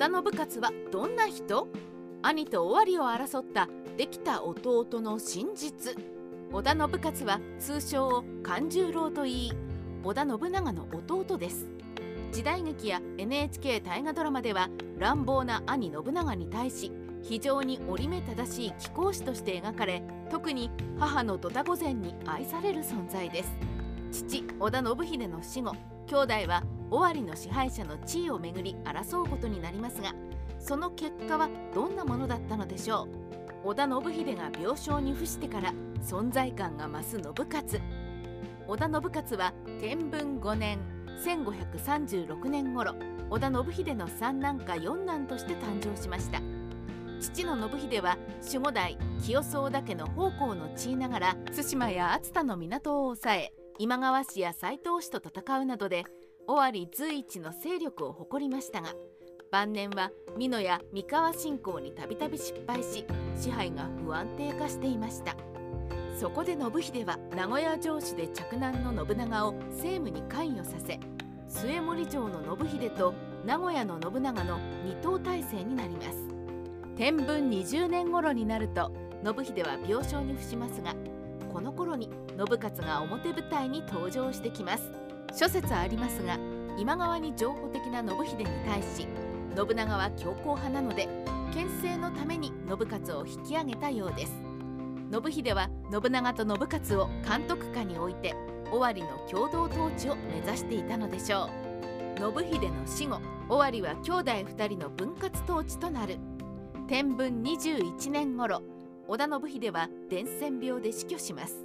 田信勝はどんな人？兄と尾張を争ったできた弟の真実。織田信勝は通称を勘十郎と言い織田信長の弟です。時代劇や NHK 大河ドラマでは乱暴な兄信長に対し非常に折り目正しい貴公子として描かれ特に母のドタ御前に愛される存在です。父織田信秀の死後兄弟は尾張の支配者の地位をめぐり争うことになりますがその結果はどんなものだったのでしょう？織田信秀が病床に伏してから存在感が増す信勝織田信勝は天文5年1536年頃織田信秀の三男か四男として誕生しました。父の信秀は守護代清宗田家の奉公の地位ながら対馬や熱田の港を抑え今川氏や斎藤氏と戦うなどで尾張随一の勢力を誇りましたが晩年は美濃や三河侵攻にたびたび失敗し支配が不安定化していました。そこで信秀は名古屋城主で嫡男の信長を政務に関与させ末森城の信秀と名古屋の信長の二党体制になります。天文20年頃になると信秀は病床に伏しますがこの頃に信勝が表舞台に登場してきます。諸説ありますが今川に情報的な信秀に対し信長は強硬派なので牽制のために信勝を引き上げたようです。信秀は信長と信勝を監督下に置いて尾張の共同統治を目指していたのでしょう。信秀の死後尾張は兄弟2人の分割統治となる。天文21年頃織田信秀は伝染病で死去します。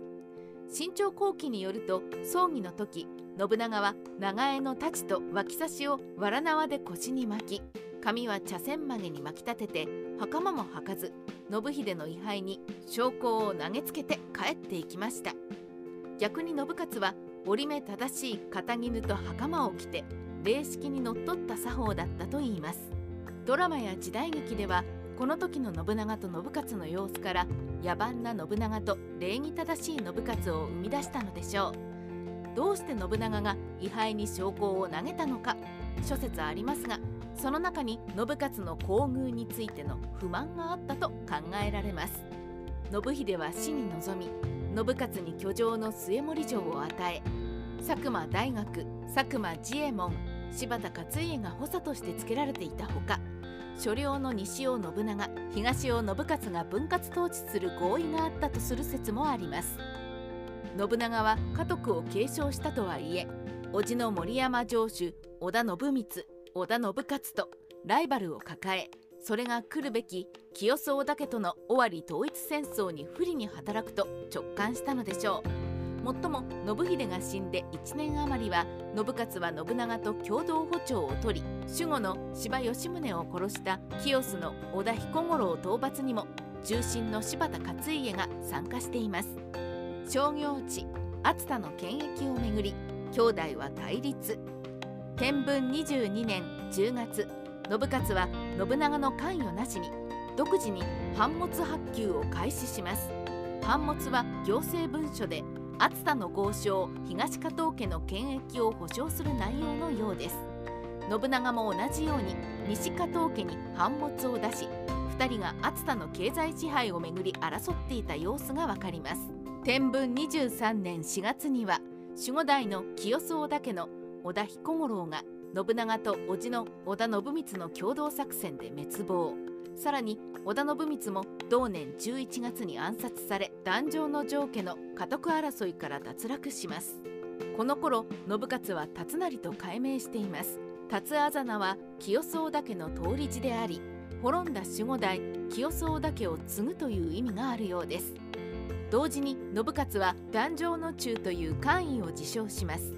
新朝後期によると葬儀の時信長は長江の太刀と脇差しを藁縄で腰に巻き髪は茶筅曲げに巻き立てて袴も履かず信秀の位牌に証拠を投げつけて帰っていきました。逆に信勝は折り目正しい肩絹と袴を着て礼式にのっとった作法だったといいます。ドラマや時代劇ではこの時の信長と信勝の様子から野蛮な信長と礼儀正しい信勝を生み出したのでしょう。どうして信長が位牌に証拠を投げたのか諸説ありますがその中に信勝の厚遇についての不満があったと考えられます。信秀は死に臨み信勝に居城の末森城を与え佐久間大学佐久間治右衛門柴田勝家が補佐として付けられていたほか所領の西を信長東を信勝が分割統治する合意があったとする説もあります。信長は家督を継承したとはいえ叔父の森山城主織田信光織田信勝とライバルを抱えそれが来るべき清宗だけとの尾張統一戦争に不利に働くと直感したのでしょう。もっとも信秀が死んで1年余りは信勝は信長と共同歩調を取り守護の柴義宗を殺した清須の織田彦五郎討伐にも重臣の柴田勝家が参加しています。商業地熱田の権益をめぐり兄弟は対立。天文22年10月信勝は信長の関与なしに独自に版物発給を開始します。版物は行政文書で熱田の豪商東加藤家の権益を保障する内容のようです。信長も同じように西加藤家に版物を出し2人が熱田の経済支配をめぐり争っていた様子がわかります。天文23年4月には守護代の清宗田家の織田彦五郎が信長と叔父の織田信光の共同作戦で滅亡。さらに織田信光も同年11月に暗殺され壇上の上家の家督争いから脱落します。この頃信勝は辰成と改名しています。辰あざ名は清宗田家の通り字であり滅んだ守護代清宗田家を継ぐという意味があるようです。同時に信勝は壇上の中という官位を自称します。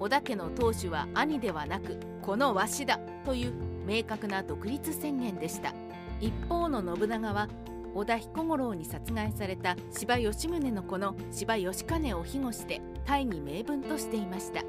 織田家の当主は兄ではなくこのわしだという明確な独立宣言でした。一方の信長は織田彦五郎に殺害された柴義宗の子の柴義兼を庇護して大義名分としていました。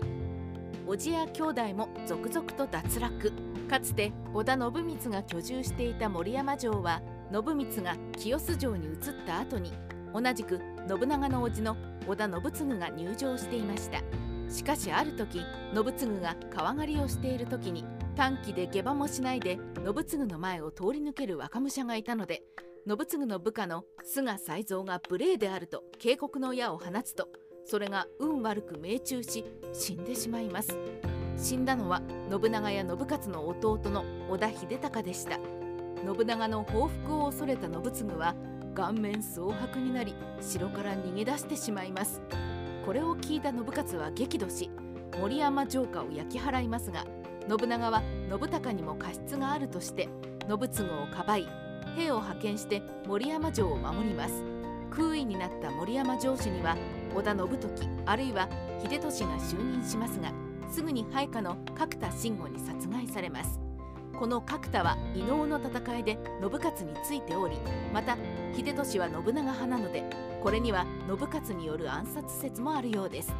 叔父や兄弟も続々と脱落。かつて織田信光が居住していた森山城は信光が清洲城に移った後に同じく信長の叔父の織田信次が入城していました。しかしある時信次が川狩りをしている時に短期で下馬もしないで信次の前を通り抜ける若武者がいたので信次の部下の菅才蔵が無礼であると警告の矢を放つとそれが運悪く命中し死んでしまいます。死んだのは信長や信勝の弟の織田秀隆でした。信長の報復を恐れた信次は顔面蒼白になり城から逃げ出してしまいます。これを聞いた信勝は激怒し森山城下を焼き払いますが信長は信孝にも過失があるとして信次をかばい兵を派遣して森山城を守ります。空位になった森山城主には織田信時あるいは秀俊が就任しますがすぐに配下の角田信吾に殺害されます。この角田は伊能の戦いで信勝についておりまた秀俊は信長派なのでこれには信勝による暗殺説もあるようです。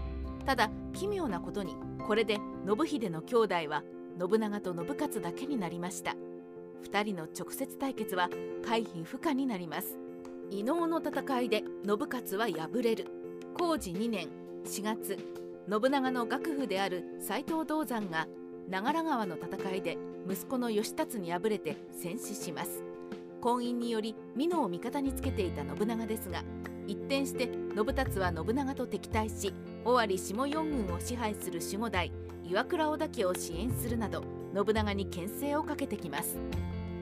ただ奇妙なことにこれで信秀の兄弟は信長と信勝だけになりました。2人の直接対決は回避不可になります。伊能の戦いで信勝は敗れる。工事2年4月信長の楽譜である斎藤道山が長良川の戦いで息子の義達に敗れて戦死します。婚姻により美濃を味方につけていた信長ですが一転して信達は信長と敵対し尾張下四軍を支配する守護代岩倉織田家を支援するなど信長に牽制をかけてきます。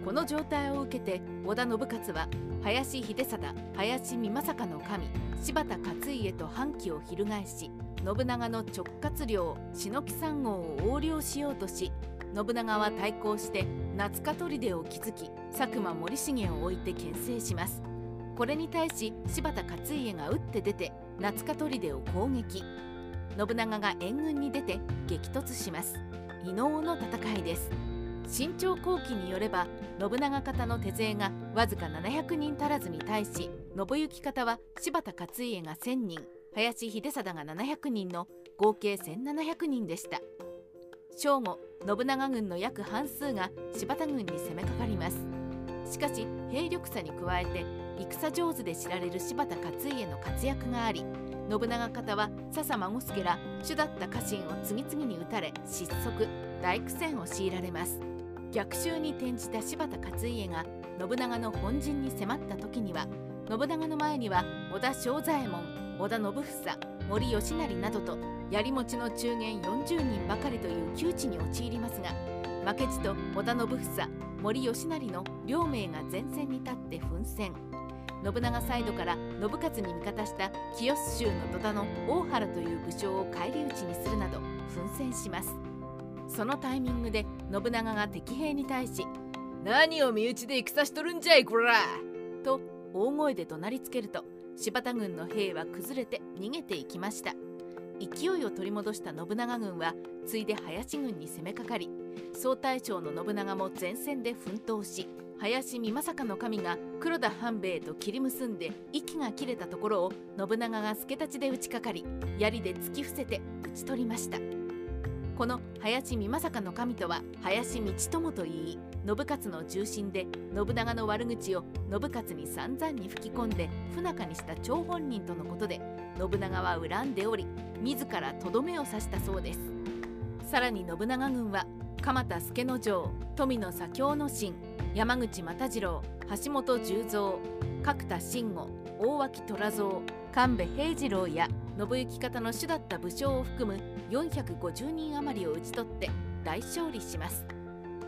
この状態を受けて織田信勝は林秀貞林美政の神柴田勝家と反旗を翻し信長の直轄領篠木山号を横領しようとし信長は対抗して夏香砦を築き佐久間森重を置いて牽制します。これに対し柴田勝家が打って出て夏香砦を攻撃。信長が援軍に出て激突します。伊能の戦いです。新朝後期によれば信長方の手勢がわずか700人足らずに対し信行方は柴田勝家が1000人林秀貞が700人の合計1700人でした。正午信長軍の約半数が柴田軍に攻めかかります。しかし兵力差に加えて戦上手で知られる柴田勝家の活躍があり信長方は笹孫助ら主だった家臣を次々に討たれ失速大苦戦を強いられます。逆襲に転じた柴田勝家が信長の本陣に迫った時には信長の前には織田正左衛門織田信房森吉成などと槍持ちの中元40人ばかりという窮地に陥りますが負けじと織田信房森吉成の両名が前線に立って奮戦。信長サイドから信勝に味方した清須州の戸田の大原という武将を返り討ちにするなど奮戦します。そのタイミングで信長が敵兵に対し「何を身内で戦しとるんじゃいこら!」と大声で怒鳴りつけると柴田軍の兵は崩れて逃げていきました勢いを取り戻した信長軍はついで林軍に攻めかかり総大将の信長も前線で奮闘し林美政の神が黒田半兵衛と切り結んで息が切れたところを信長が助太刀で打ちかかり槍で突き伏せて討ち取りました。この林美政の神とは林道友といい信勝の中心で信長の悪口を信勝に散々に吹き込んで不仲にした張本人とのことで信長は恨んでおり自らとどめを刺したそうです。さらに信長軍は鎌田助之丞富野左京之進山口又次郎橋本十三角田信吾大脇虎蔵神戸平次郎や信行方の主だった武将を含む450人余りを討ち取って大勝利します。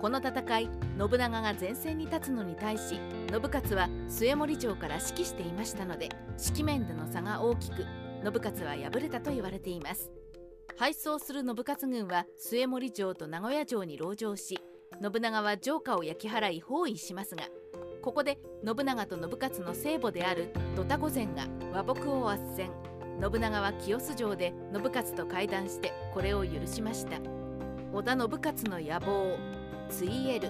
この戦い信長が前線に立つのに対し信勝は末森城から指揮していましたので指揮面での差が大きく信勝は敗れたと言われています。敗走する信勝軍は末森城と名古屋城に籠城し信長は城下を焼き払い包囲しますがここで信長と信勝の聖母である土田御前が和睦を斡旋。信長は清洲城で信勝と会談してこれを許しました。織田信勝の野望。ついえる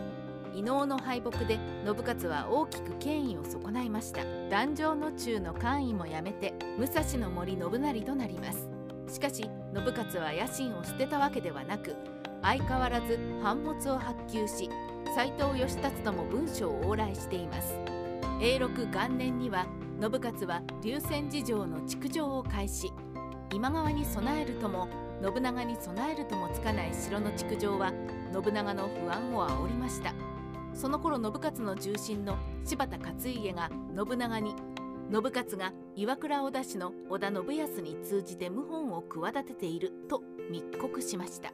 伊能の敗北で信勝は大きく権威を損ないました。壇上の中の官位もやめて武蔵の森信成となります。しかし信勝は野心を捨てたわけではなく相変わらず版物を発給し斎藤義達とも文書を往来しています。永禄元年には信勝は龍泉寺城の築城を開始。今川に備えるとも信長に備えるともつかない城の築城は信長の不安を煽りました。その頃信雄の重臣の柴田勝家が信長に信雄が岩倉織田氏の織田信康に通じて謀反を企てていると密告しました。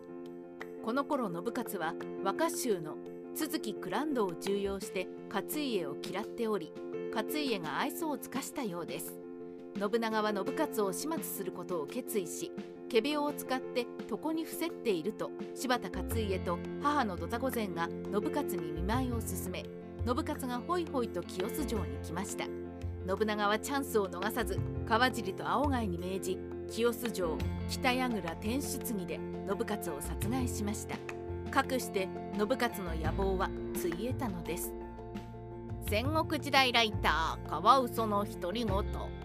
この頃信雄は若衆の都築九蘭度を重用して勝家を嫌っており勝家が愛想を尽かしたようです。信長は信雄を始末することを決意し仮病を使って床に伏せっていると柴田勝家と母の土佐御前が信雄に見舞いを進め信雄がホイホイと清洲城に来ました。信長はチャンスを逃さず川尻と青貝に命じ清洲城北櫓天主継ぎで信雄を殺害しました。かくして信雄の野望はついえたのです。戦国時代ライターカワウソの独り言。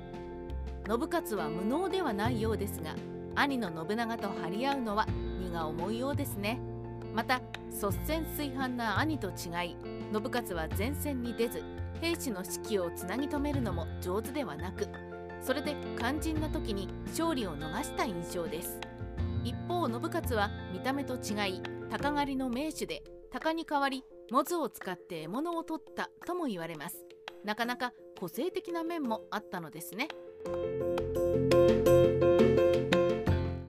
信雄は無能ではないようですが兄の信長と張り合うのは荷が重いようですね。また率先垂範な兄と違い信雄は前線に出ず兵士の士気をつなぎ止めるのも上手ではなくそれで肝心な時に勝利を逃した印象です。一方信雄は見た目と違い鷹狩りの名手で鷹に代わりモズを使って獲物を取ったとも言われます。なかなか個性的な面もあったのですね。Thank you.